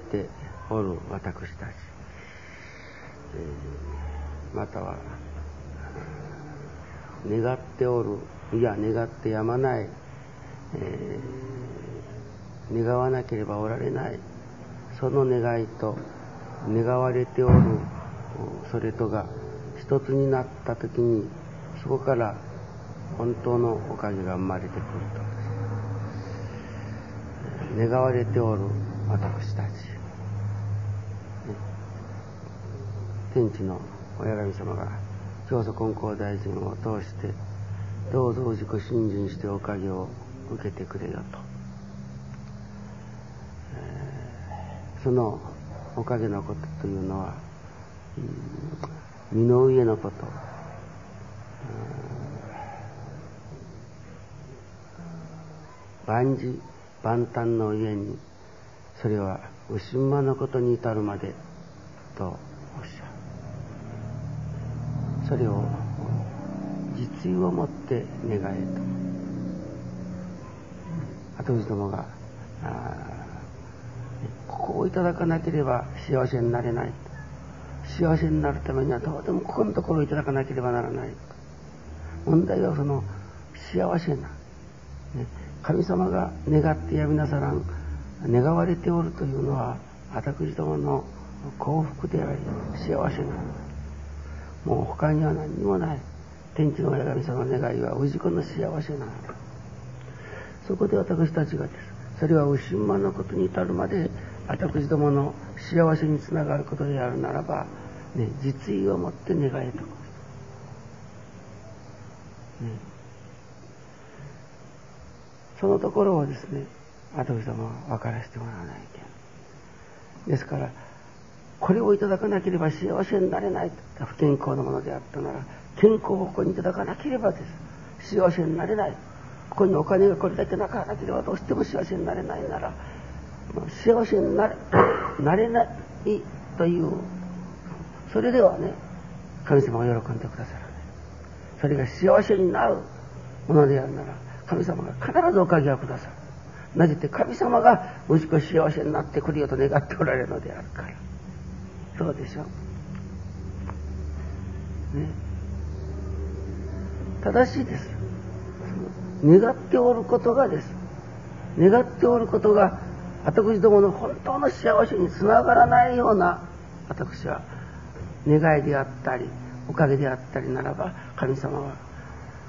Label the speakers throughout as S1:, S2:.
S1: 願われておる私たち、えー、または願っておるいや願ってやまない、えー、願わなければおられないその願いと願われておるそれとが一つになった時にそこから本当のおかげが生まれてくると。願われておる私たち。天地の親神様が教祖金光大臣を通してどうぞ自己信心しておかげを受けてくれよと、えー、そのおかげのことというのは、うん、身の上のこと、万事万端の上にそれは牛馬のことに至るまでとおっしゃる。それを実意を持って願えと。後藤どもがここをいただかなければ幸せになれない幸せになるためにはどうでもここのところをいただかなければならない問題はその幸せな、ね、神様が願ってやみなさらん願われておるというのは私どもの幸福であり幸せなもう他には何にもない。天地の親神様の願いは氏子の幸せなの。そこで私たちがですそれは牛馬のことに至るまで私どもの幸せにつながることであるならば、ね、実意を持って願えと、ね、そのところをですね後様は分からせてもらわないけんですからこれをいただかなければ幸せになれない。不健康なものであったなら健康をここにいただかなければです。幸せになれない。ここにお金がこれだけなかなければどうしても幸せになれないなら幸せになれ なれないという。それではね神様が喜んでくださるそれが幸せになるものであるなら神様が必ずおかげをくださる。なぜって神様が息子幸せになってくるよと願っておられるのであるから。そうでしょう。ね。正しいです。願っておることがです。願っておることが私どもの本当の幸せにつながらないような私は願いであったりおかげであったりならば神様は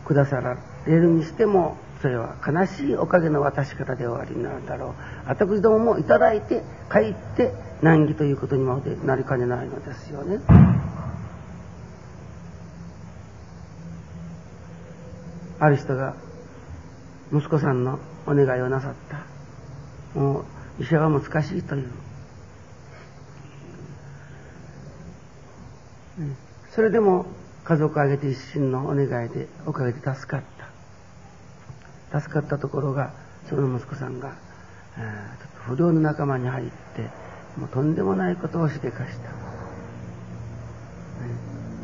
S1: くださられるにしてもそれは悲しいおかげの渡し方で終わりになるだろう。私どももいただいて帰って難儀ということにまでなりかねないのですよね。ある人が息子さんのお願いをなさった。もう医者は難しいという、それでも家族を挙げて一心のお願いでおかげで助かった。助かったところがその息子さんが、えー、不良の仲間に入ってもうとんでもないことをしでかした、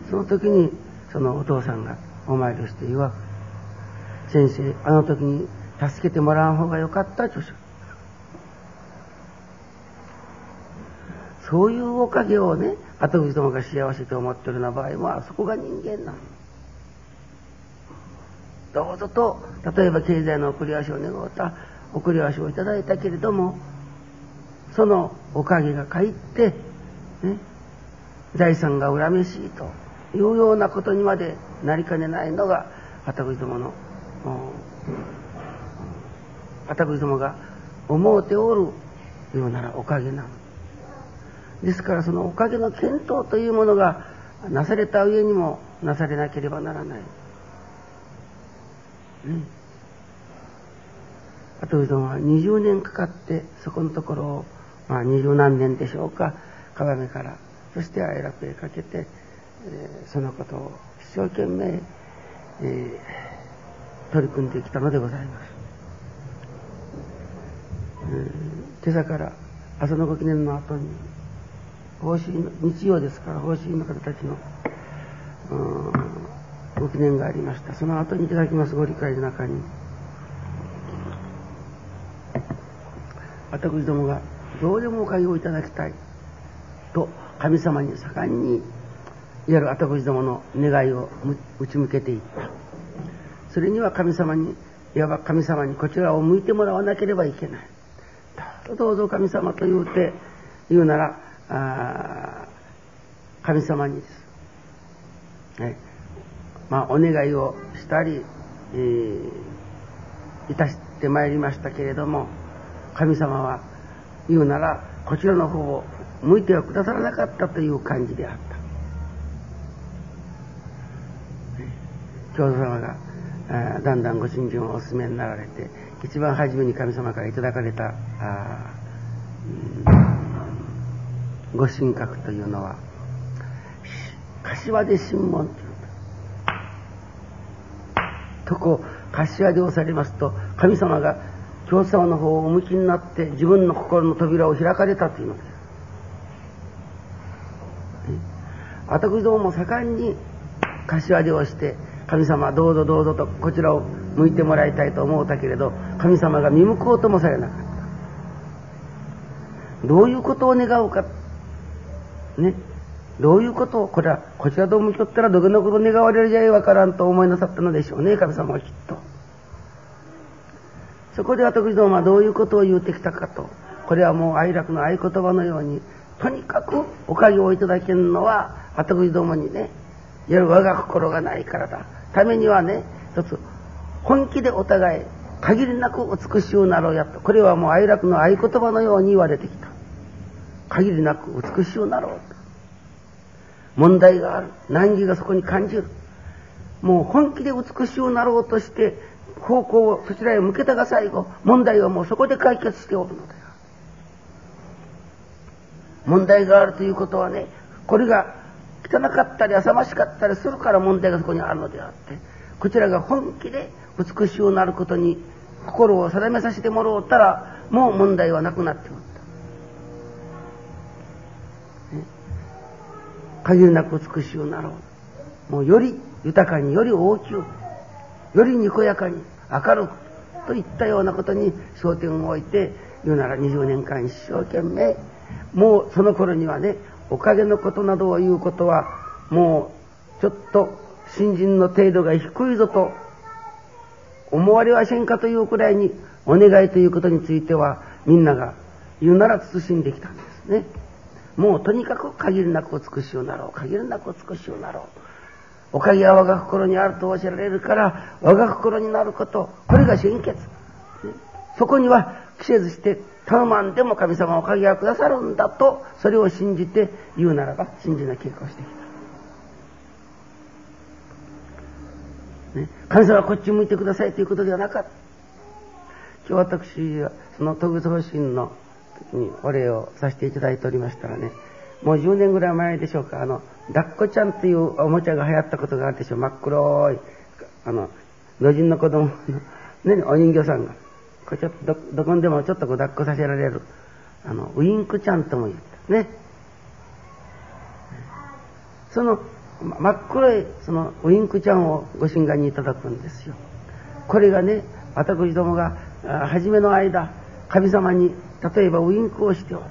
S1: その時にそのお父さんがお参りして曰く先生あの時に助けてもらう方がよかったとそういうおかげをね後口どもが幸せと思ってるような場合もあそこが人間なの。どうぞと例えば経済の送り足を願うた送り足をいただいたけれどもそのおかげがかえって、ね、財産が恨めしいというようなことにまでなりかねないのが片口どもの片口どもが思うておるようならおかげなの。ですからそのおかげの検討というものがなされた上にもなされなければならない。ね。あとうどんは20年かかってそこのところを、まあ二十何年でしょうか、鏡から、そして愛楽へかけて、えー、そのことを一生懸命、えー、取り組んできたのでございます。え、今朝から朝のご記念の後に方針日曜ですから方針の方たちのご記念がありました。その後にいただきますご理解の中に。私どもがどうでもおかげをいただきたい。と神様に盛んにいわゆる私どもの願いを打ち向けていった。それには神様にいわば神様にこちらを向いてもらわなければいけない。どうぞ神様と言うて言うなら神様にです、ね。まあ、お願いをしたり、えー、いたしてまいりましたけれども神様は言うならこちらの方を向いてはくださらなかったという感じであった。教祖様があだんだんご信心をお勧めになられて一番初めに神様からいただかれたあ、うん、ご神格というのは柏で神門というとこ柏で押されますと神様が教祖様の方をお向きになって自分の心の扉を開かれたというのです。私どもも盛んに柏手をして神様どうぞどうぞとこちらを向いてもらいたいと思うたけれど神様が見向こうともされなかった。どういうことを願うか。ね。どういうこと？をこれはこちらと向きとったらどげのこと願われるじゃいわからんと思いなさったのでしょうね神様はきっと。そこで私どもはどういうことを言うてきたかとこれはもう愛楽の合言葉のようにとにかくおかげをいただけるのは私どもにねいわゆる我が心がないからだ。ためにはね一つ本気でお互い限りなく美しゅうなろうやと。これはもう愛楽の合言葉のように言われてきた。限りなく美しゅうなろうと。問題がある。難儀がそこに感じる。もう本気で美しゅうなろうとして方向をそちらへ向けたが最後問題はもうそこで解決しておるのだよ問題があるということはねこれが汚かったり浅ましかったりするから問題がそこにあるのであってこちらが本気で美しゅうなることに心を定めさせてもらおうたらもう問題はなくなっておっ限りなく美しゅうなろう。もうより豊かにより大きくよりにこやかに明るくといったようなことに焦点を置いて言うなら20年間一生懸命もうその頃にはねおかげのことなどを言うことはもうちょっと新人の程度が低いぞと思われはせんかというくらいにお願いということについてはみんなが言うなら慎んできたんですね。もうとにかく限りなく美しゅうなろう。限りなく美しゅうなろう。おかげは我が心にあると教えられるから我が心になることこれが心血。そこには季節して頼まんでも神様おかげがくださるんだとそれを信じて言うならば信じな結果をしてきた、ね、神様はこっち向いてくださいということではなかった。今日私はその特別方針のにお礼をさせていただいておりましたらねもう10年ぐらい前でしょうかあの抱っこちゃんというおもちゃが流行ったことがあるでしょう。真っ黒いあの老人の子供の、ね、お人形さんが。これちょっとどどこにでもちょっとこう抱っこさせられるあのウインクちゃんとも言った。ね。その真っ黒いそのウインクちゃんをご神願にいただくんですよ。これがね私どもが初めの間神様に例えばウインクをしておる。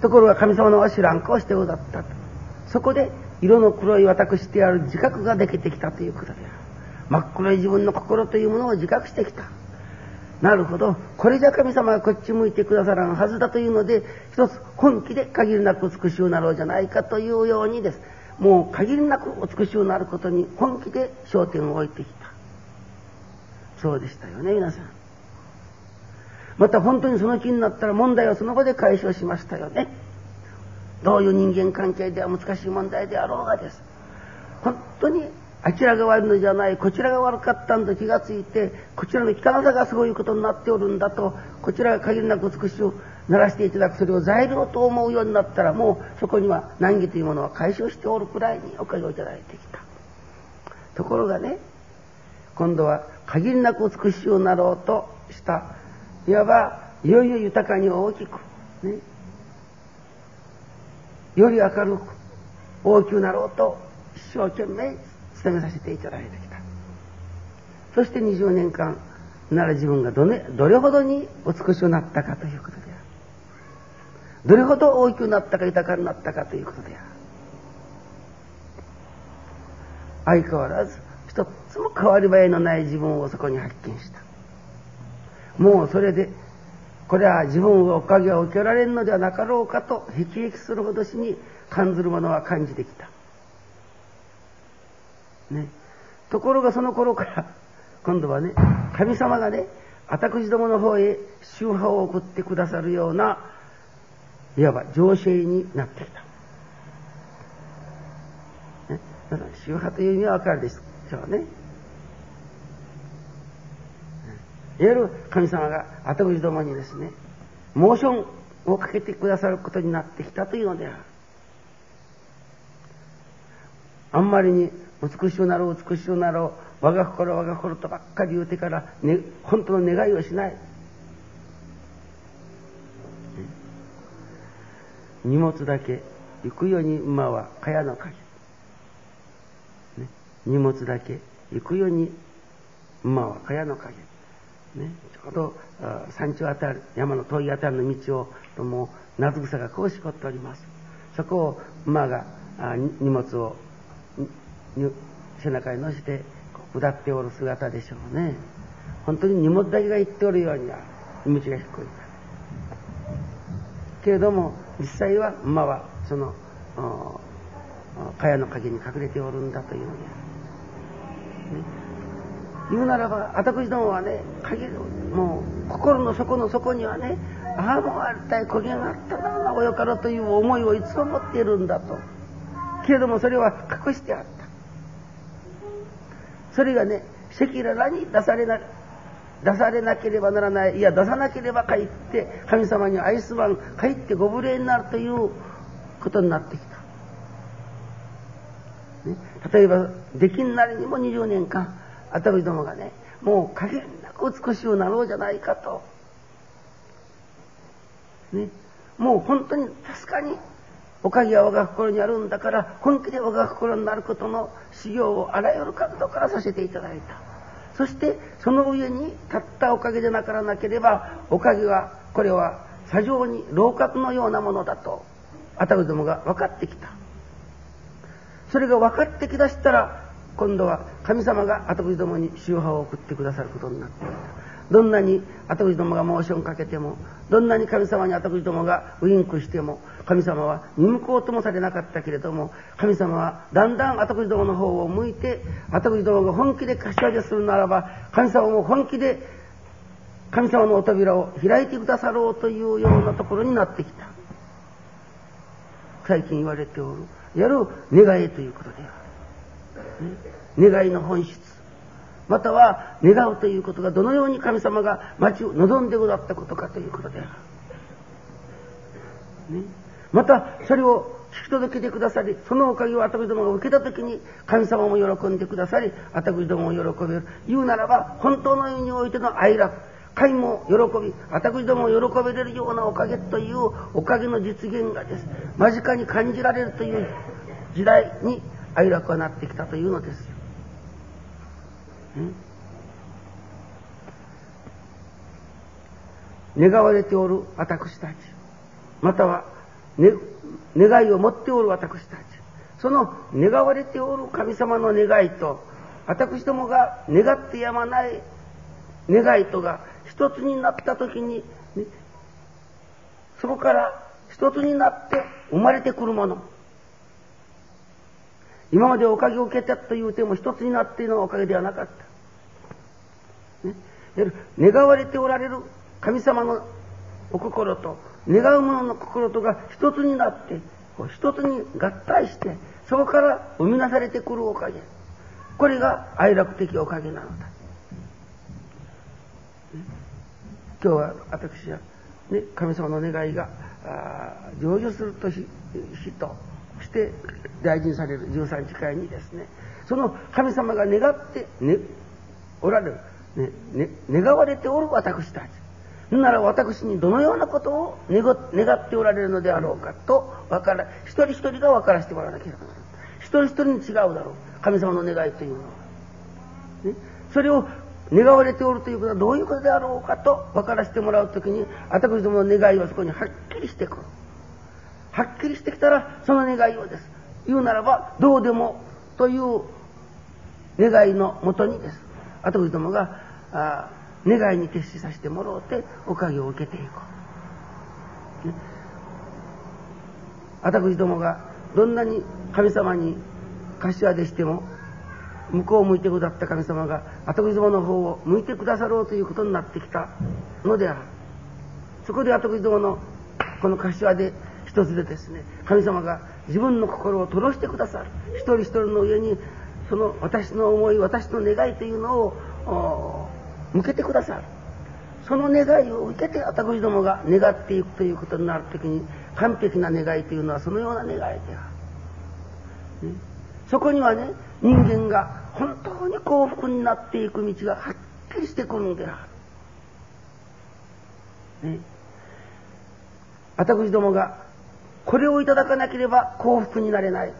S1: ところが神様のわしらんかをしておだったと。そこで色の黒い私である自覚ができてきたということである。真っ黒い自分の心というものを自覚してきた。なるほど。これじゃ神様がこっち向いてくださらんはずだというので一つ本気で限りなく美しゅうなろうじゃないかというようにです。もう限りなく美しゅうなることに本気で焦点を置いてきた。そうでしたよね皆さん。また本当にその気になったら問題はその場で解消しましたよね。どういう人間関係では難しい問題であろうがです。本当にあちらが悪いのじゃない。こちらが悪かったんだ気がついてこちらの汚さがそういうことになっておるんだとこちらが限りなく美しくならせていただくそれを材料と思うようになったらもうそこには難儀というものは解消しておるくらいにおかげをいただいてきた。ところがね今度は限りなく美しくなろうとしたいわばいよいよ豊かに大きくねより明るく大きくなろうと一生懸命務めさせていただいてきたそして20年間なら自分がど,、ね、どれほどに美しくなったかということである。どれほど大きくなったか豊かになったかということである。相変わらず一つも変わり映えのない自分をそこに発見した。もうそれで、これは自分がおかげを受けられるのではなかろうかと、辟易するほどしに感ずるものは感じてきた。ね。ところがその頃から、今度はね、神様がね、私どもの方へ宗派を送ってくださるような、いわば情勢になってきた。ね、宗派という意味はわかるでしょうね。いわゆる神様が後口どもにですね、モーションをかけてくださることになってきたというのである。あんまりに美しくなろう美しくなろう我が心我が心とばっかり言うてから、ね、本当の願いをしない。荷物だけ行くように馬は蚊帳の影、荷物だけ行くように馬は蚊帳の影ね、ちょうど山頂あたり山の遠いあたりの道をもう夏草がこうしこっております。そこを馬が荷物を背中に乗せて下っておる姿でしょうね。本当に荷物だけが行っておるようには道が低い。けれども実際は馬はその茅の陰に隠れておるんだというのである、ね。言うならば私どもはね限るもう心の底の底にはねああもうありたい焦げがあったな名古屋からという思いをいつも持っているんだと。けれどもそれは隠してあった。それがね赤裸々に出されな出されなければならない。いや出さなければかえって神様に愛すばんかえってご無礼になるということになってきた、ね、例えばできんなりにも20年間あたりどもがねもう限りなく美しくなろうじゃないかと。ね、もう本当に確かにおかげは我が心にあるんだから本気で我が心になることの修行をあらゆる角度からさせていただいた。そしてその上にたったおかげでなからなければおかげはこれは砂上に楼閣のようなものだとあたるどもが分かってきた。それが分かってきだしたら今度は神様が後口どもに宗派を送ってくださることになっていた。どんなに後口どもがモーションかけてもどんなに神様に後口どもがウインクしても神様は見向こうともされなかったけれども神様はだんだん後口どもの方を向いて後口どもが本気で柏木するならば神様も本気で神様のお扉を開いてくださろうというようなところになってきた。最近言われておるやる願いということである。願いの本質。または願うということがどのように神様が待ちを望んでござったことかということである、ね、またそれを引き届けてくださりそのおかげを私どもが受けた時に神様も喜んでくださり私どもも喜べる。言うならば本当の意味においての愛楽。神も喜び私どもも喜べれるようなおかげというおかげの実現がです。間近に感じられるという時代に愛楽はなってきたというのですよ。願われておる私たちまたは、ね、願いを持っておる私たちその願われておる神様の願いと私どもが願ってやまない願いとが一つになった時に、ね、そこから一つになって生まれてくるもの今までおかげを受けたという点も一つになっているのはおかげではなかった。ね、願われておられる神様のお心と願う者の心とが一つになってこう一つに合体してそこから生み出されてくるおかげ。これが愛楽的おかげなのだ、ね、今日は私は、ね、神様の願いが成就すると日として大事にされる13日会にですね。その神様が願って、ね、おられる、ねね、願われておる私たち。なら私にどのようなことを願っておられるのであろうかと分から一人一人が分からせてもらわなければならない。一人一人に違うだろう。神様の願いというのは、ね、それを願われておるということはどういうことであろうかと分からせてもらうときに私どもの願いはそこにはっきりしてくる。はっきりしてきたらその願いをです。言うならばどうでもという願いのもとにです。私どもがあ願いに徹しさせてもらうておかげを受けていこう、ね、私どもがどんなに神様に柏でしても向こうを向いてくださった神様が後口様の方を向いてくださろうということになってきたのである。そこで後口様のこの柏で一つでですね神様が自分の心をとしてくださる。一人一人の上にその私の思い私の願いというのを向けてくださる。その願いを受けて私どもが願っていくということになる時に完璧な願いというのはそのような願いである、ね、そこにはね人間が本当に幸福になっていく道がはっきりしてくるんである、ね、私どもがこれをいただかなければ幸福になれない。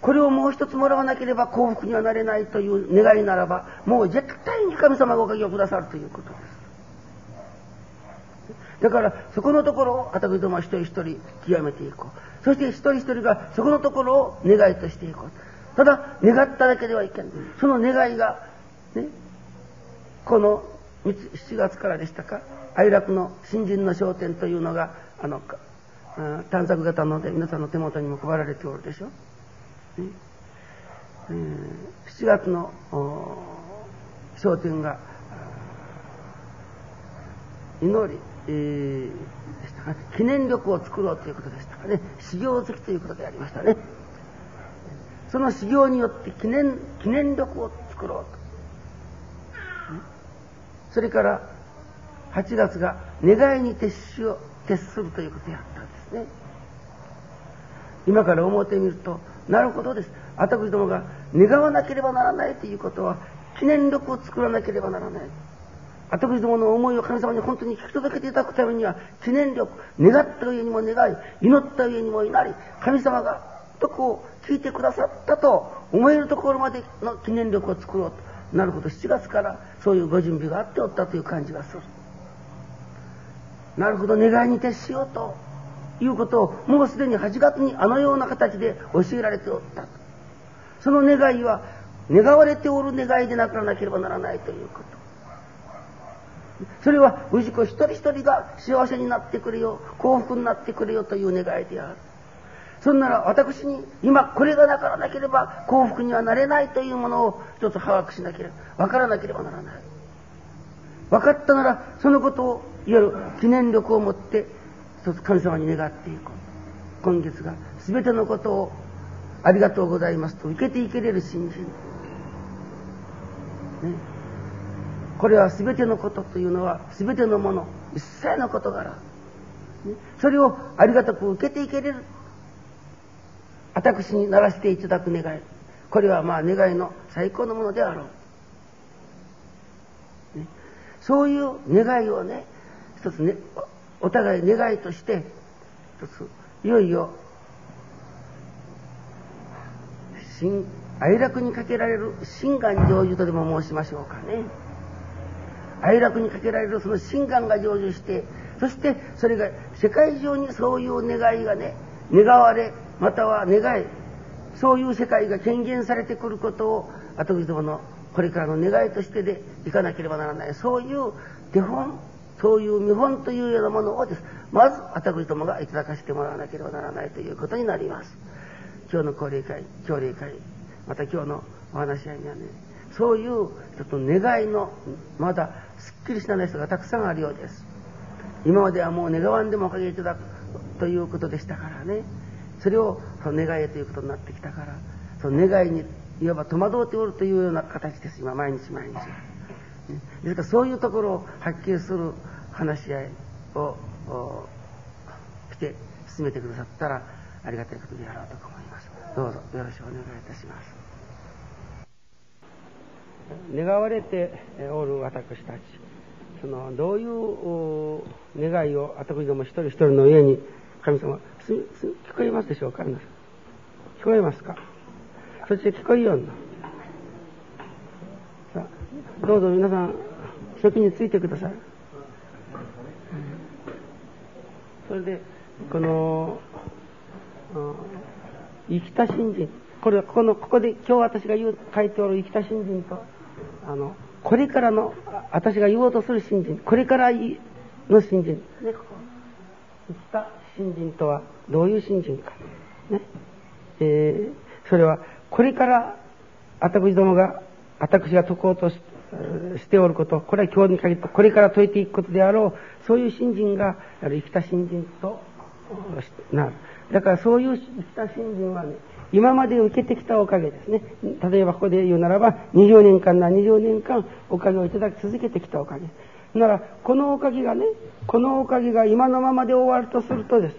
S1: これをもう一つもらわなければ幸福にはなれないという願いならばもう絶対に神様がおかげをくださるということです。だからそこのところを私どもは一人一人極めていこう。そして一人一人がそこのところを願いとしていこう。ただ願っただけではいけない。その願いがねこの7月からでしたか？愛楽の新人の商店というのがあの探索型ので皆さんの手元にも配られておるでしょ、ね。えー、7月の商店が祈りえー、でしたか記念力を作ろうということでしたかね。修行好きということでありましたね。その修行によって記念記念力を作ろうと。それから8月が願いに徹しを徹するということをやったんです。ね。今から思ってみるとなるほどです。私どもが願わなければならないということは記念力を作らなければならない。私どもの思いを神様に本当に聞き届けていただくためには記念力願った上にも願い祈った上にも祈り神様がとこう聞いてくださったと思えるところまでの記念力を作ろうと。なるほど。7月からそういうご準備があっておったという感じがする。なるほど。願いに徹しようと。いうことをもうすでに8月にあのような形で教えられておった。その願いは願われておる願いでなくなければならないということ。それは氏子一人一人が幸せになってくれよ幸福になってくれよという願いである。そんなら私に今これがなからなければ幸福にはなれないというものを一つ把握しなければ分からなければならない。分かったならそのことをいわゆる記念力を持って一つ神様に願っていこう。今月が全てのことをありがとうございますと受けていけれる信心。ね。これは全てのことというのは全てのもの一切の事柄、ね、それをありがたく受けていけれる。私にならせていただく願い。これはまあ願いの最高のものであろう、ね、そういう願いをね一つねお互い願いとして一ついよいよ愛楽にかけられる心願成就とでも申しましょうかね。哀楽にかけられるその心願が成就してそしてそれが世界中にそういう願いがね願われまたは願いそういう世界が権限されてくることを後々どものこれからの願いとしてでいかなければならないそういう手本そういう見本というようなものをです。まず私どもがいただかせてもらわなければならないということになります。今日の高齢会朝礼会また今日のお話し合いにはねそういうちょっと願いのまだすっきりしない人がたくさんあるようです。今まではもう願わんでもおかげいただくということでしたからね。それをその願いへということになってきたからその願いにいわば戸惑っておるというような形です。今毎日毎日、ですからそういうところをはっきりする話し合いをして進めてくださったらありがたいことでやろうと思います。どうぞよろしくお願いいたします。願われておる私たちそのどういう願いを私ども一人一人の上に神様すす聞こえますでしょうか皆さん。聞こえますか？そして聞こえような。さあどうぞ皆さん、席についてください。それで、この、生きた信心。これはここの、ここで今日私が言う、書いておる生きた信心と、あの、これからの、私が言おうとする信心、これからの信心。ね、ここ。生きた信心とはどういう信心か。ね。えー、それは、これから、私どもが、私が解こうとししておること、これは今日に限って、これから解いていくことであろう、そういう信心が、生きた信心となる。だからそういう生きた信心はね、今まで受けてきたおかげですね。例えばここで言うならば、20年間な20年間おかげをいただき続けてきたおかげ。なら、このおかげがね、このおかげが今のままで終わるとするとです。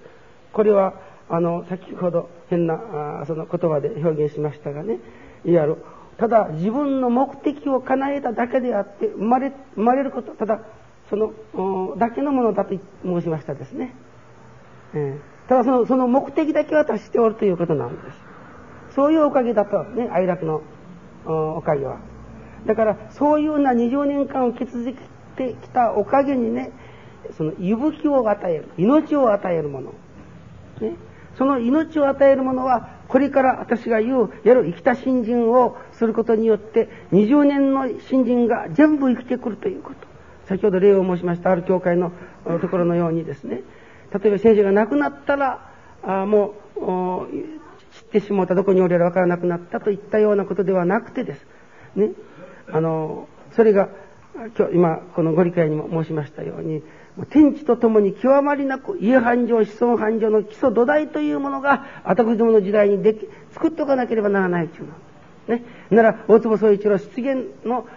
S1: これは、あの、先ほど変な、あその言葉で表現しましたがね、いわゆる、ただ自分の目的を叶えただけであって、生まれ、生まれること、ただ、その、だけのものだと申しましたですね。えー、ただその、その目的だけは達しておるということなんです。そういうおかげだと、ね、愛楽のおかげは。だから、そういうな20年間を受け続けてきたおかげにね、その息吹を与える、命を与えるもの。ね、その命を与えるものは、これから私が言う、やる生きた新人をすることによって、20年の新人が全部生きてくるということ。先ほど例を申しました、ある教会のところのようにですね、例えば先生が亡くなったら、あもう、知ってしまったどこにおれらわからなくなったといったようなことではなくてです。ね。あの、それが、今日、今、このご理解にも申しましたように、天地とともに極まりなく家繁盛、子孫繁盛の基礎土台というものが、私どもの時代にでき、作っておかなければならないというの。ね。なら、大坪総一郎出現の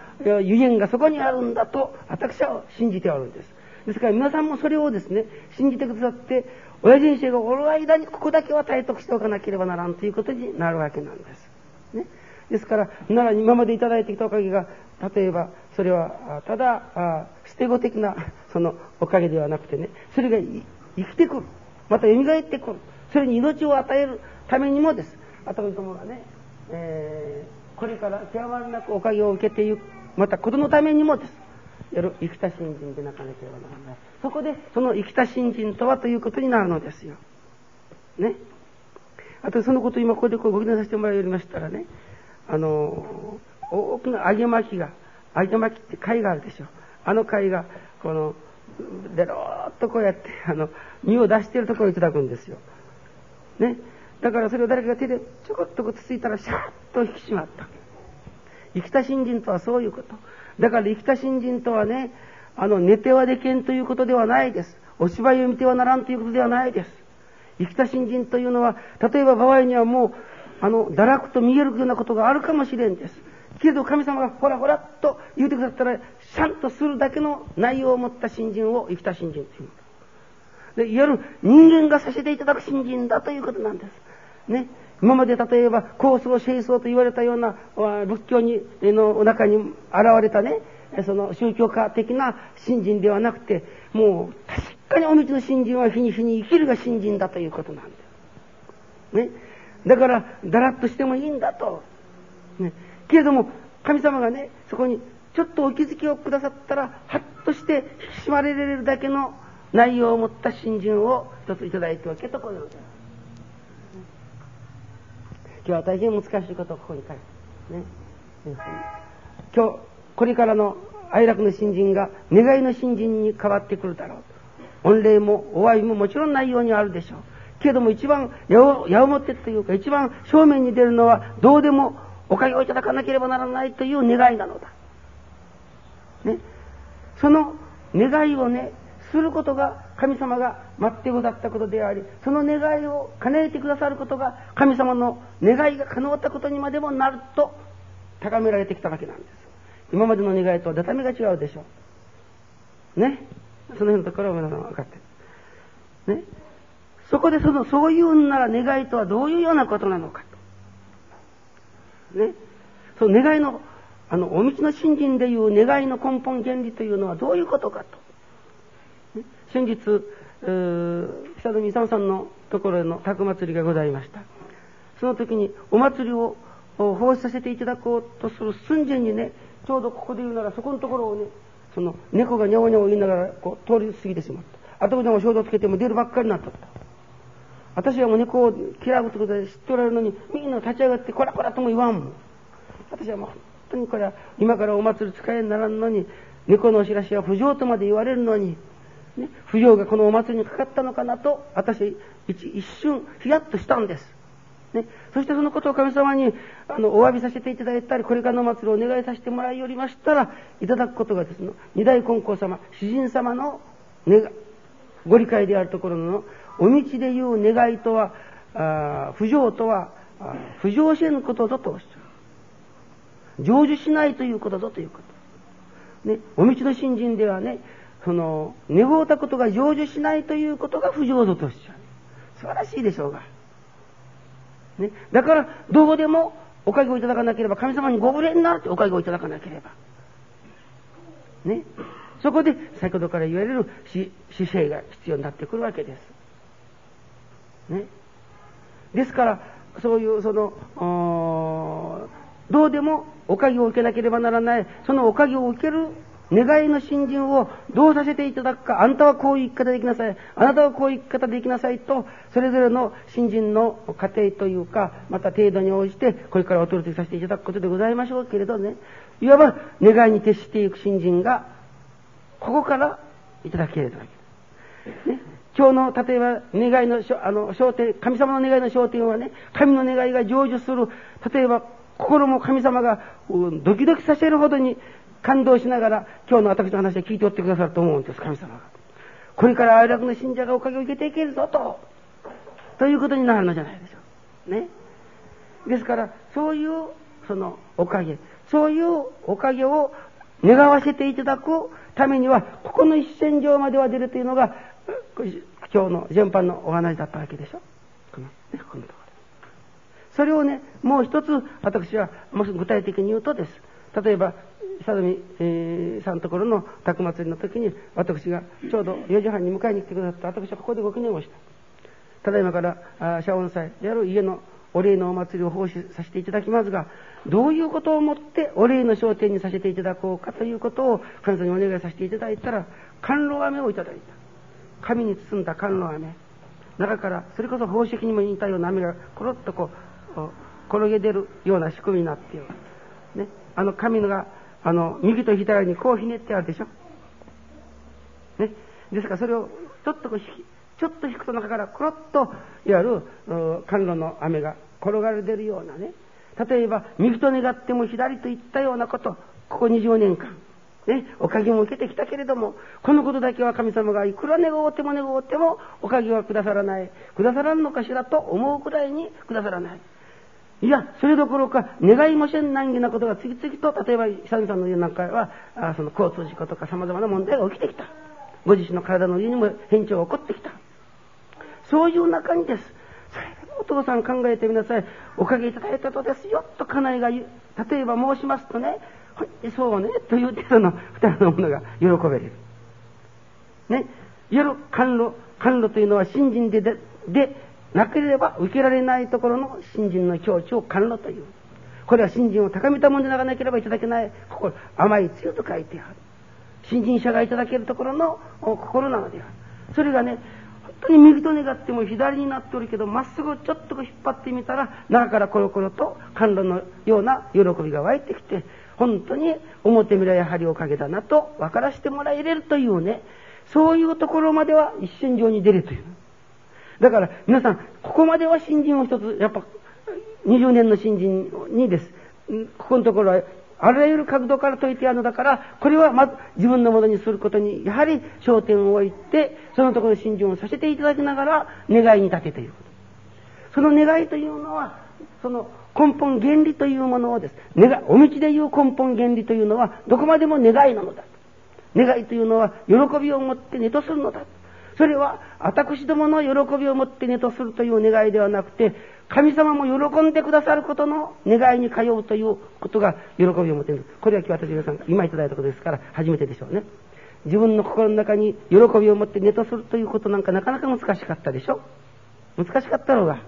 S1: ゆえんがそこにあるんだと、私は信じておるんです。ですから皆さんもそれをですね、信じてくださって、親人生がおる間にここだけは体得しておかなければならんということになるわけなんです。ね。ですから、なら今までいただいてきたおかげが、例えば、それは、ただ、捨て子的な、その、おかげではなくてね、それが生きてくる。また蘇ってくる。それに命を与えるためにもです。私どもがね、えー、これから極まりなくおかげを受けていく。また、子供のためにもです。やる生きた信心でなかなければならない。そこで、その生きた信心とはということになるのですよ。ね。あと、そのことを今ここでご記念させてもらいましたらね、あの、大きな揚げ巻きが、揚げ巻きって貝があるでしょ。あの貝が、この、でろーっとこうやって、あの、身を出しているところをいただくんですよ。ね。だからそれを誰かが手でちょこっとつついたらシャーッと引き締まった。生きた信心とはそういうこと。だから生きた新人とはね、あの、寝てはでけんということではないです。お芝居を見てはならんということではないです。生きた新人というのは、例えば場合にはもう、あの、堕落と見えるようなことがあるかもしれんです。けれど神様がほらほらと言うてくださったら、シャンとするだけの内容を持った新人を生きた新人という。で、いわゆる人間がさせていただく新人だということなんです。ね。今まで例えば、高僧、清僧と言われたような仏教にの中に現れたね、その宗教家的な信心ではなくて、もう確かにお道の信心は日に日に生きるが信心だということなんです。ね。だから、だらっとしてもいいんだと。ね。けれども、神様がね、そこにちょっとお気づきをくださったら、はっとして引き締まれるだけの内容を持った信心を一ついただいておけとこういうことです。今日は大変難しいことをここに書いてね。今日、これからの哀楽の新人が願いの新人に変わってくるだろう。御礼もお詫びももちろんないようにあるでしょう。けれども一番矢面というか一番正面に出るのはどうでもおかげをいただかなければならないという願いなのだ。ね。その願いをね、することが神様が待ってくださったことであり、その願いを叶えてくださることが神様の願いが叶ったことにまでもなると高められてきたわけなんです。今までの願いとは出た目が違うでしょう。ね。その辺のところは分かってる。ね。そこでその、そういうんなら願いとはどういうようなことなのかと。ね。その願いの、あの、お道の信心でいう願いの根本原理というのはどういうことかと。ね先日、久富勇さんのところへの宅祭りがございました。その時にお祭りを奉仕させていただこうとする寸前にね、ちょうどここで言うならそこのところをね、その猫がにゃおにゃお言いながらこう通り過ぎてしまった。後でも衝動つけても出るばっかりになった。私はもう猫を嫌うことで知っておられるのに、みんな立ち上がってこらこらとも言わんもん。私はもう本当にこれは今からお祭り使いにならんのに、猫のお知らしは不浄とまで言われるのに、ね、不浄がこのお祭りにかかったのかなと、私一瞬ヒヤッとしたんです。ね、そしてそのことを神様にあのお詫びさせていただいたり、これからの祭りをお願いさせてもらいおりましたら、いただくことがですね、二大金光様、詩人様の願ご理解であるところの、お道で言う願いとは、あ不浄とは、不浄せぬことぞとおっしゃる。成就しないということぞということ。ね、お道の信心ではね、その、願うたことが成就しないということが不浄ぞとおっしゃる。素晴らしいでしょうが。ね。だから、どうでもおかげをいただかなければ、神様にご無礼になるっておかげをいただかなければ。ね。そこで、先ほどから言われる姿勢が必要になってくるわけです。ね。ですから、そういう、その、どうでもおかげを受けなければならない、そのおかげを受ける願いの信心をどうさせていただくか、あなたはこういう生き方できなさい、あなたはこういう生き方できなさいと、それぞれの信心の過程というか、また程度に応じて、これからお取りさせていただくことでございましょうけれどね、いわば願いに徹していく信心が、ここからいただけるわけ。ね、今日の、例えば、願いの、あの、焦点、神様の願いの焦点はね、神の願いが成就する、例えば、心も神様が、ドキドキさせるほどに感動しながら、今日の私の話で聞いておってくださると思うんです、神様が。これから愛楽の信者がおかげを受けていけるぞと、ということになるのじゃないでしょう。ね。ですから、そういう、その、おかげ、そういうおかげを願わせていただくためには、ここの一線上までは出るというのが、今日の全般のお話だったわけでしょ？この、ね、このところ。それをね、もう一つ、私は、もし具体的に言うとです。例えば、佐渡美、えー、さんのところの宅祭りの時に、私がちょうど4時半に迎えに来てくださった、私はここでご記念をした。ただいまから、謝恩祭である家のお礼のお祭りを奉仕させていただきますが、どういうことをもってお礼の焦点にさせていただこうかということを神様にお願いさせていただいたら、甘露飴をいただいた。紙に包んだ甘露飴。中から、それこそ宝石にも似たような飴がコロッとこう、転げ出るような仕組みになっている。ね。あの紙のがあの、右と左にこうひねってあるでしょ。ね。ですからそれをちょっとこうちょっと引くと中からコロッと、いわゆる、甘露の雨が転がり出るようなね。例えば、右と願っても左といったようなこと、ここ20年間、ね、おかげも受けてきたけれども、このことだけは神様がいくら願おうても願おうても、おかげはくださらない。くださらんのかしらと思うくらいにくださらない。いや、それどころか、願いもせん難儀なことが次々と、例えば、久々さんの家なんかは、あその交通事故とか様々な問題が起きてきた。ご自身の体の家にも変調が起こってきた。そういう中にです。お父さん考えてみなさい。おかげいただいたとですよ、と家内が言う。例えば申しますとね、ほんそうね、という程度の二人の者が喜べる。ね。いわゆる甘露、甘露というのは信心で、で、でなければ受けられないところの信心の境地を甘露という。これは信心を高めたものでなければいただけない心、甘いつゆと書いてある。信心者がいただけるところの心なのである。それがね、本当に右と願っても左になっておるけど、まっすぐちょっと引っ張ってみたら、中からコロコロと甘露のような喜びが湧いてきて、本当に表見やはりおかげだなと分からせてもらえれるというね、そういうところまでは一瞬上に出るという。だから皆さん、ここまでは新人を一つ、やっぱ20年の新人にです。ここのところは、あらゆる角度から解いてやるのだから、これはまず自分のものにすることに、やはり焦点を置いて、そのところの新人をさせていただきながら、願いに立てていること。その願いというのは、その根本原理というものをです。願お道でいう根本原理というのは、どこまでも願いなのだ。願いというのは、喜びを持って寝とするのだ。それは私どもの喜びを持ってねとするという願いではなくて、神様も喜んでくださることの願いに通うということが喜びを持っている。これは今日私皆さん今いただいたことですから初めてでしょうね。自分の心の中に喜びを持ってねとするということなんかなかなか難しかったでしょ難しかったろうが。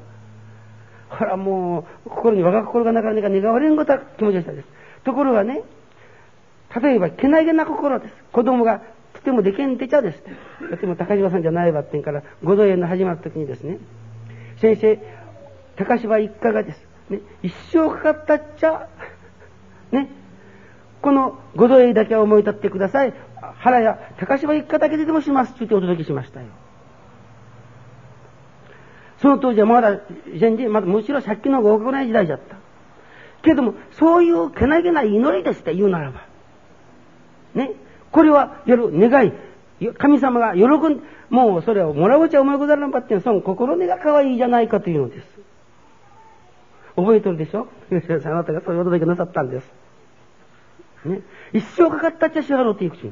S1: ほらもう、心に我が心がなかなか願われんことは気持ちでしたです。ところがね、例えば、けなげな心です。子供がとてもでけんてちゃです。とても高島さんじゃないわってんから、五道園の始まる時にですね、先生、高島一家がです。ね、一生かかったっちゃ、ね、この五道園だけは思い立ってください。腹や高島一家だけででもしますって言ってお届けしましたよ。その当時はまだ、全然、まだむしろ借金の合格ない時代だった。けれども、そういうけなげな祈りですって言うならば。ね。これは、夜、願い。神様が喜ん、もうそれをもらおうちゃうまいござらんばっていうその心根が可愛いじゃないかというのです。覚えてるでしょ？あなたがそういうお届けなさったんです。ね。一生かかったっちゃ支払うていくし。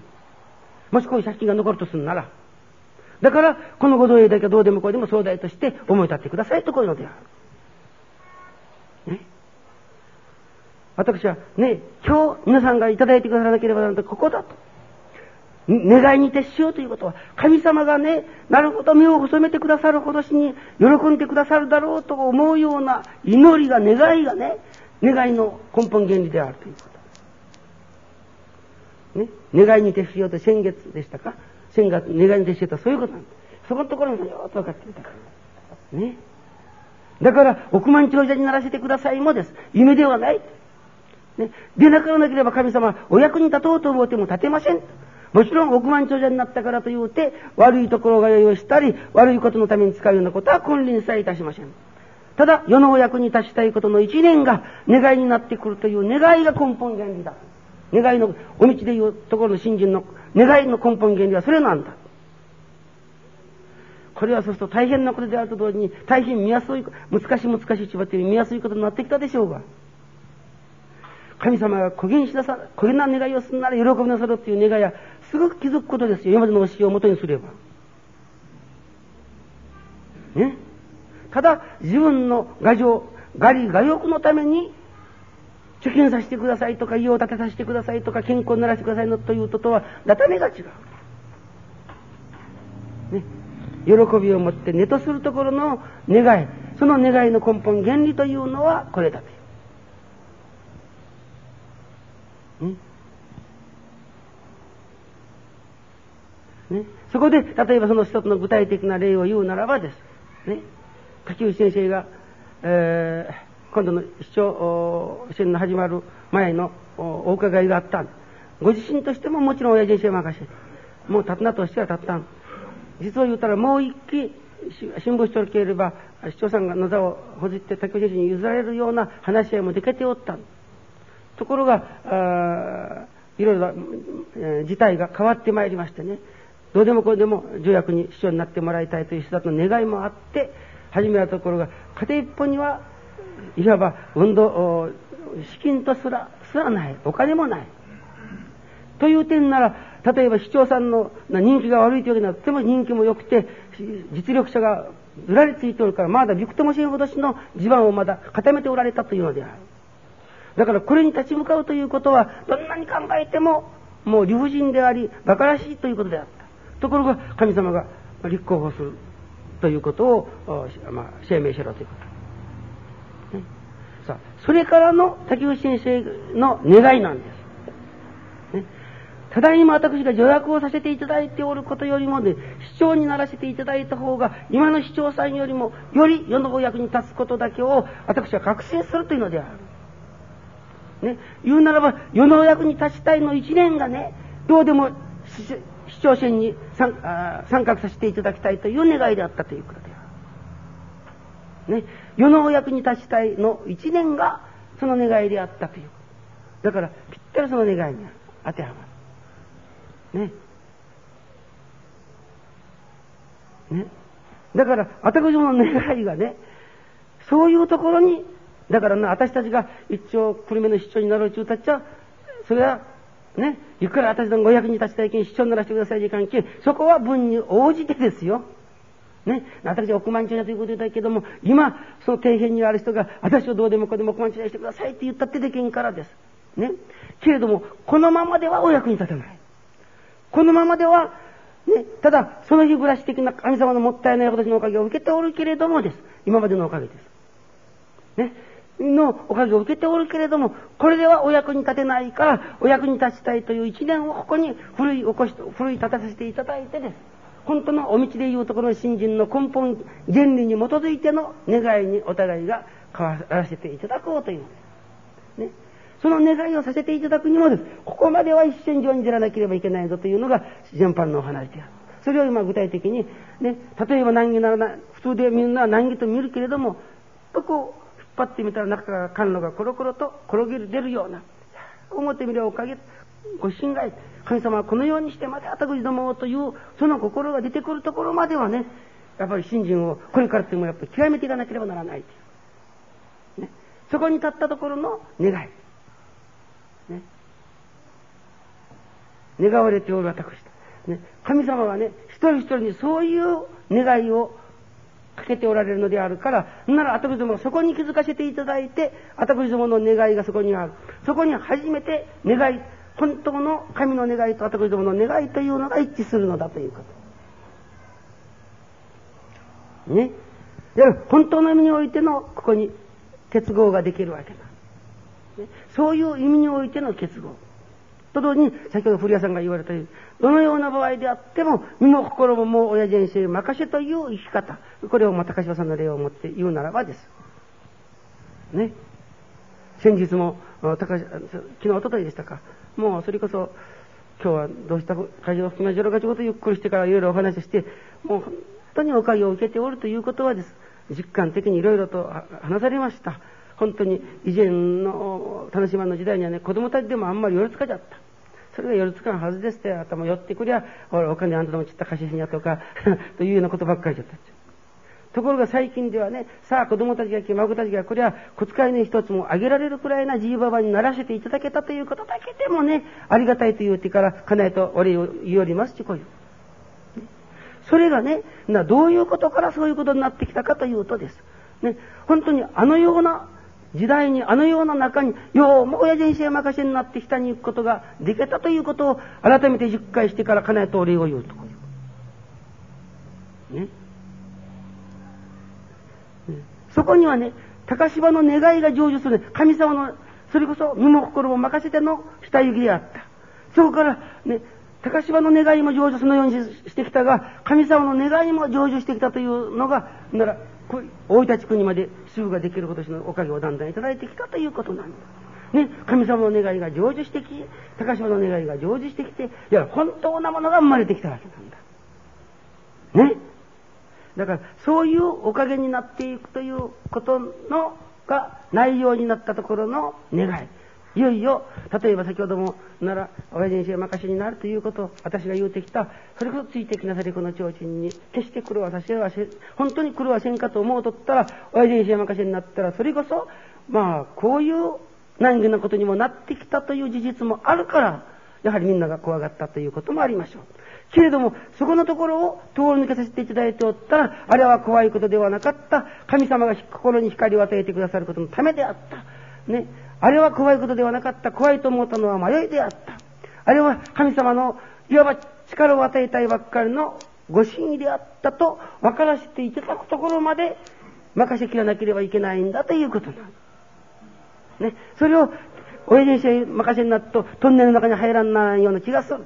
S1: もしこういう借金が残るとするなら。だから、このご同意だけはどうでもこうでも総代として思い立ってくださいとこういうのである。ね。私はね、今日皆さんがいただいてくださらなければならないここだと。願いに徹しようということは、神様がね、なるほど目を細めてくださるほどしに喜んでくださるだろうと思うような祈りが、願いがね、願いの根本原理であるということ。ね、願いに徹しようと先月でしたか？千が願いに徹してたそういうことなんです。そこのところによーっと分かっていたから。ね。だから、億万長者にならせてくださいもです。夢ではない。ね。でなからなければ神様、お役に立とうと思っても立てません。もちろん億万長者になったからと言うて、悪いところが用意したり、悪いことのために使うようなことは金輪さえいたしません。ただ、世のお役に立ちたいことの一年が願いになってくるという願いが根本原理だ。願いの、お道でいうところの信心の願いの根本原理はそれなんだ。これはそうすると大変なことであると同時に、大変見やすい、難しい難しい千葉という見やすいことになってきたでしょうが。神様が古言しなさ、古言な願いをするなら喜びなさるという願いは、すごく気づくことですよ。今までの教えをもとにすれば。ね。ただ、自分の牙城、我利我欲のために貯金させてくださいとか、家を建てさせてくださいとか、健康にならせてくださいのというととは、だためが違う。ね。喜びを持って寝とするところの願い、その願いの根本原理というのはこれだという。ね。ね。そこで、例えばその一つの具体的な例を言うならばです。ね。柿内先生が、えー今度の市長選の始まる前のお伺いがあった。ご自身としてももちろん親父に任せ。て、もう立つなとしては立ったん。実を言うたらもう一期、新聞しておければ、市長さんが野座をほじって竹内先生に譲られるような話し合いもできておった。ところが、いろいろ、えー、事態が変わってまいりましてね、どうでもこれでも条約に市長になってもらいたいという人たちの願いもあって、始めたところが、家庭一本にはいわば運動、資金とすら、すらない。お金もない。という点なら、例えば市長さんの人気が悪いというわけではとても人気も良くて、実力者がずらりついておるから、まだびくともしんほどしの地盤をまだ固めておられたというのである。だからこれに立ち向かうということは、どんなに考えても、もう理不尽であり、馬鹿らしいということであった。ところが、神様が立候補するということを、まあ、声明しろということ。それからの竹内先生の願いなんです。ね、ただいま私が助役をさせていただいておることよりもね、市長にならせていただいた方が、今の市長さんよりも、より世のお役に立つことだけを私は確信するというのである。ね、言うならば、世のお役に立ちたいの一年がね、どうでも市長選に参画させていただきたいという願いであったということである。ね、世のお役に立ちたいの一年がその願いであったという。だから、ぴったりその願いに当てはまる。ね。ね。だから、私の願いがね、そういうところに、だからね、私たちが一応、久留米の市長になるうちゅうたっちゃ、それは、ね、いくら私のご役に立ちたいけん市長にならせてくださいじゃ関係、そこは分に応じてですよ。ね、私は億万長者ということだけども、今、その底辺にある人が、私をどうでもこうでも億万長者してくださいって言ったってできんからです。ね。けれども、このままではお役に立たない。このままでは、ね、ただ、その日暮らし的な神様のもったいない私のおかげを受けておるけれどもです。今までのおかげです。ね。のおかげを受けておるけれども、これではお役に立てないから、お役に立ちたいという一年をここに古い起こし、古い立たせていただいてです。本当のお道でいうところの新人の根本原理に基づいての願いにお互いが交わらせていただこうというのです。ね。その願いをさせていただくにもです。ここまでは一戦場に出らなければいけないぞというのが全般のお話である。それを今具体的に、ね、例えば難儀なら普通で見るのは難儀と見るけれども、とこう、引っ張ってみたら中から甘露がコロコロと転げ出るような、表見るおかげ、ご神外、神様はこのようにしてまた後口どもをという、その心が出てくるところまではね、やっぱり信心をこれからってもやっぱり極めていかなければならない。ね、そこに立ったところの願い。ね、願われておる私と。ね、神様はね、一人一人にそういう願いをかけておられるのであるから、なら、あたくどもそこに気づかせていただいて、あたくどもの願いがそこにある。そこに初めて願い、本当の神の願いとあたくどもの願いというのが一致するのだということ。ね。で、本当の意味においての、ここに結合ができるわけだ。ね、そういう意味においての結合。と同時に、先ほど古谷さんが言われたように、どのような場合であっても、身も心ももう親人生任せという生き方。これをまあ高島さんの例を持って言うならばです。ね。先日も、高昨日、おとといでしたか。もうそれこそ、今日はどうした会場を含めジョロガチごとゆっくりしてからいろいろお話しして、もう本当におかげを受けておるということはです。実感的にいろいろと話されました。本当に以前の楽しまの時代にはね、子供たちでもあんまり寄りつかちゃった。それが寄りつかんはずですって、頭寄ってくりゃ、お金あんたのちった貸し品やとか というようなことばっかりじゃったところが最近ではね、さあ子供たちが来、孫たちがこれは小遣いの一つもあげられるくらいなじいばばにならせていただけたということだけでもね、ありがたいという手からかなえとお礼を言おりますちこういう。それがね、などういうことからそういうことになってきたかというとです。ね、本当にあのような時代にあのような中に、ようも親人生任せになって下に行くことができたということを改めて実感してからかなえとお礼を言うと。ね。そこにはね、高芝の願いが成就する、神様の、それこそ身も心も任せての下行きであった。そこからね、高芝の願いも成就そのようにしてきたが、神様の願いも成就してきたというのが、なら、大分地区にまで主婦ができることのおかげをだんだんいただいてきたということなんだ。ね、神様の願いが成就してき、高島の願いが成就してきて、いや、本当なものが生まれてきたわけなんだ。ね。だから、そういうおかげになっていくということの、が内容になったところの願い。いよいよ、例えば先ほども、なら、親父に生任せになるということを、私が言うてきた、それこそついてきなされこの提灯に、決して苦労はさせはせ、本当に苦労はせんかと思うとったら、親父に生任せになったら、それこそ、まあ、こういう難儀なことにもなってきたという事実もあるから、やはりみんなが怖がったということもありましょう。けれども、そこのところを通り抜けさせていただいておったら、あれは怖いことではなかった。神様が心に光を与えてくださることのためであった。ね。あれは怖いことではなかった。怖いと思ったのは迷いであった。あれは神様のいわば力を与えたいばっかりのご神意であったと分からせていただくところまで任せきらなければいけないんだということなんね。それを親父に任せになるとトンネルの中に入らならんような気がする。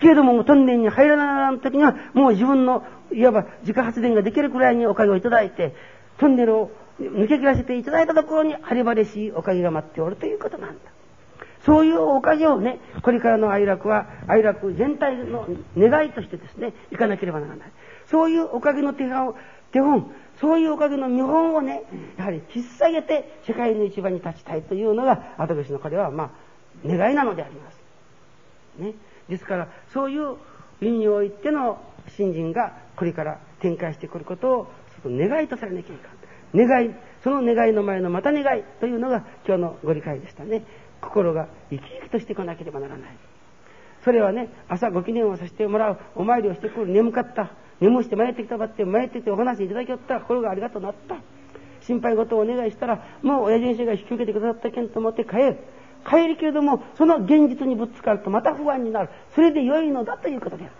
S1: けれどもトンネルに入らない時にはもう自分のいわば自家発電ができるくらいにおかげをいただいてトンネルを抜け切らせていただいたところに晴れ晴れしいおかげが待っておるということなんだ。そういうおかげをね、これからの愛楽は、愛楽全体の願いとしてですね、いかなければならない。そういうおかげの手本、手本、そういうおかげの見本をね、やはり引っ提げて世界の一番に立ちたいというのが、後年の彼は、まあ、願いなのであります。ね。ですから、そういう意味においての信心がこれから展開してくることを、その願いとされなきゃいかん。願い、その願いの前のまた願いというのが今日のご理解でしたね。心が生き生きとしてこなければならない。それはね、朝ご記念をさせてもらう、お参りをしてくる、眠かった、眠して参ってきたばって、参ってきてお話いただきよったら心がありがとうなった。心配事をお願いしたら、もう親父先生が引き受けてくださったけんと思って帰る。帰るけれども、その現実にぶつかるとまた不安になる。それで良いのだということである。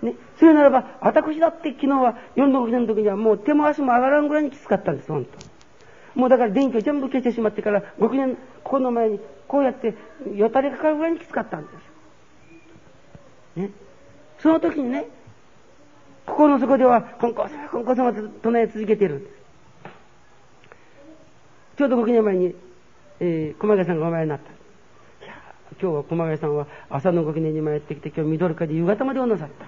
S1: ね、それならば、私だって昨日は夜の5時の時にはもう手も足も上がらんぐらいにきつかったんです、本当。もうだから電気を全部消してしまってから、6年、ここの前に、こうやって、よたれかかるぐらいにきつかったんです。ね。その時にね、心の底では、コンコン様、コンコン様と唱え続けているんです。ちょうど6年前に、えー、駒谷さんがお前になった。いや今日は駒谷さんは朝のご記念に参ってきて、今日緑かで夕方までおなさった。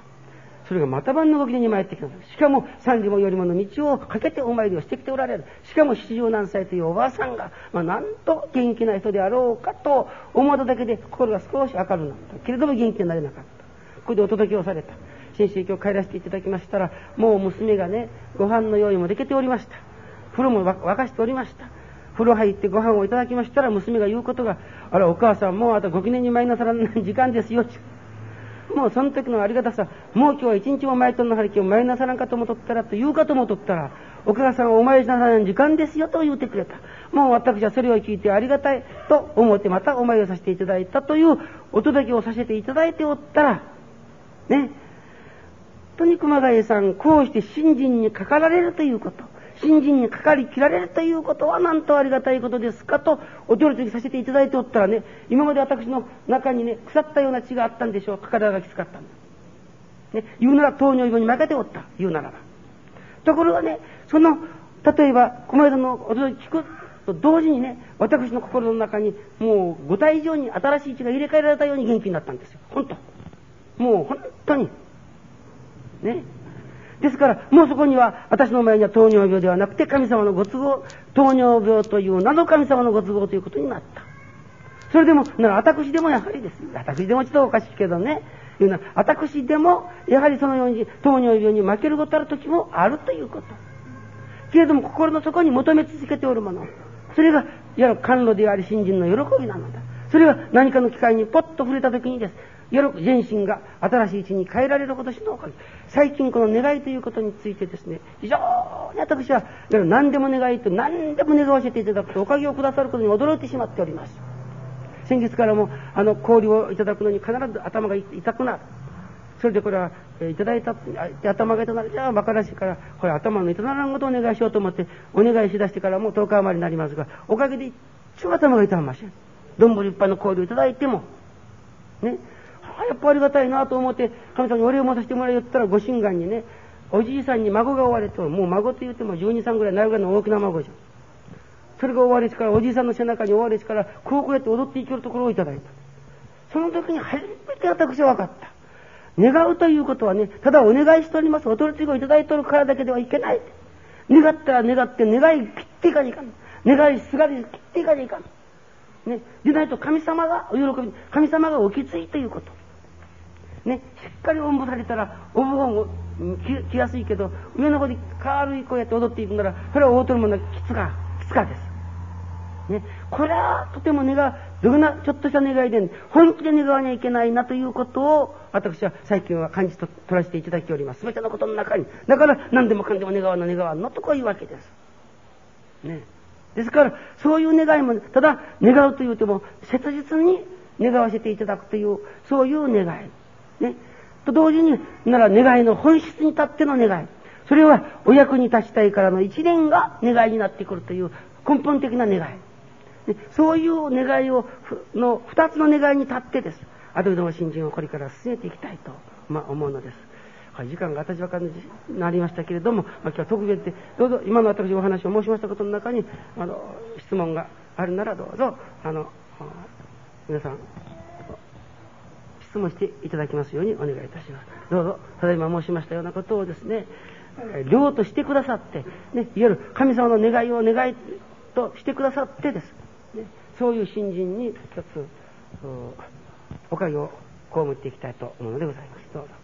S1: それがまた晩のご記念に参ってきた。しかも三里もよりもの道をかけてお参りをしてきておられる。しかも七十何歳というおばあさんが、まあ、なんと元気な人であろうかと思っただけで心が少し明るくなった。けれども元気になれなかった。ここでお届けをされた。先生今日帰らせていただきましたら、もう娘がね、ご飯の用意もできておりました。風呂も沸かしておりました。風呂入ってご飯をいただきましたら、娘が言うことが、あら、お母さん、もうあとご記念に参りなさらない時間ですよ。もうその時のありがたさ、もう今日は一日も参っとんのはり今日参りなさらんかともとったら、と言うかともとったら、お母さんお参りなさらない時間ですよと言うてくれた。もう私はそれを聞いてありがたいと思ってまたお参りをさせていただいたというお届けをさせていただいておったら、ね、本当に熊谷さん、こうして信心にかかられるということ。信心にかかりきられるということはなんとありがたいことですかとお手りさせていただいておったらね、今まで私の中にね、腐ったような血があったんでしょう。体がきつかったんだ。ね、言うなら糖尿病に負けておった。言うならば。ところがね、その、例えば、この間のお届け聞くと同時にね、私の心の中にもう5体以上に新しい血が入れ替えられたように元気になったんですよ。本当。もう本当に。ね。ですから、もうそこには、私の前には糖尿病ではなくて、神様のご都合、糖尿病という名の神様のご都合ということになった。それでも、なら、私でもやはりです。私でもちょっとおかしいけどね。いうのは、私でも、やはりそのように糖尿病に負けることある時もあるということ。けれども、心の底に求め続けておるもの。それが、いわゆる甘露であり、信心の喜びなのだ。それは何かの機会にポッと触れた時にです。全身が新しい地に変えられることしのおかげ。最近この願いということについてですね、非常に私は、何でも願いと何でも願わせていただくとおかげをくださることに驚いてしまっております。先日からも、あの、氷をいただくのに必ず頭が痛くなる。それでこれは、えー、いただいた頭が痛くなる。じゃあ馬鹿らしいから、これ頭の痛ならんことをお願いしようと思って、お願いしだしてからもう10日余りになりますが、おかげで一応頭が痛ません。丼いっぱいの氷をいただいても、ね、あやっぱありがたいなと思って、神様にお礼を申させてもらいよったら、ご神願にね、おじいさんに孫が生まれて、もう孫と言っても12、3ぐらいなるぐらいの大きな孫じゃん。それが終わりしから、おじいさんの背中に終わりしから、こうこうやって踊っていけるところをいただいた。その時に初めて私は分かった。願うということはね、ただお願いしております、お取り次ぎをいただいておるからだけではいけない。願ったら願って願い切っていかにいかん。願いすがり切っていかにいかん。ね、でないと神様がお喜び、神様がおきついということ。ね、しっかりおんぶされたら、おぶも着やすいけど、上の方で軽いこうやって踊っていくなら、それは大取るものはきつか、きつかです。ね、これはとても願う、どんなちょっとした願いで、本気で願わにゃいけないなということを、私は最近は感じと取らせていただいております。すべてのことの中に。だから何でもかんでも願わな願わんのとこういうわけです。ね。ですから、そういう願いも、ただ願うと言うても、切実に願わせていただくという、そういう願い。ね。と同時に、なら願いの本質に立っての願い。それはお役に立ちたいからの一年が願いになってくるという根本的な願い。ね、そういう願いを、の二つの願いに立ってです。アドルドの新人をこれから進めていきたいと、まあ、思うのです。はい、時間が私ばかりになりましたけれども、まあ、今日は特別で、どうぞ今の私お話を申しましたことの中に、あの、質問があるならどうぞ、あの、皆さん、質問していただきますようにお願いいたします。どうぞ、ただいま申しましたようなことをですね、量としてくださって、ね、いわゆる神様の願いを願いとしてくださってです。ね、そういう新人に一つ、おかげを被っていきたいと思うのでございます。どうぞ。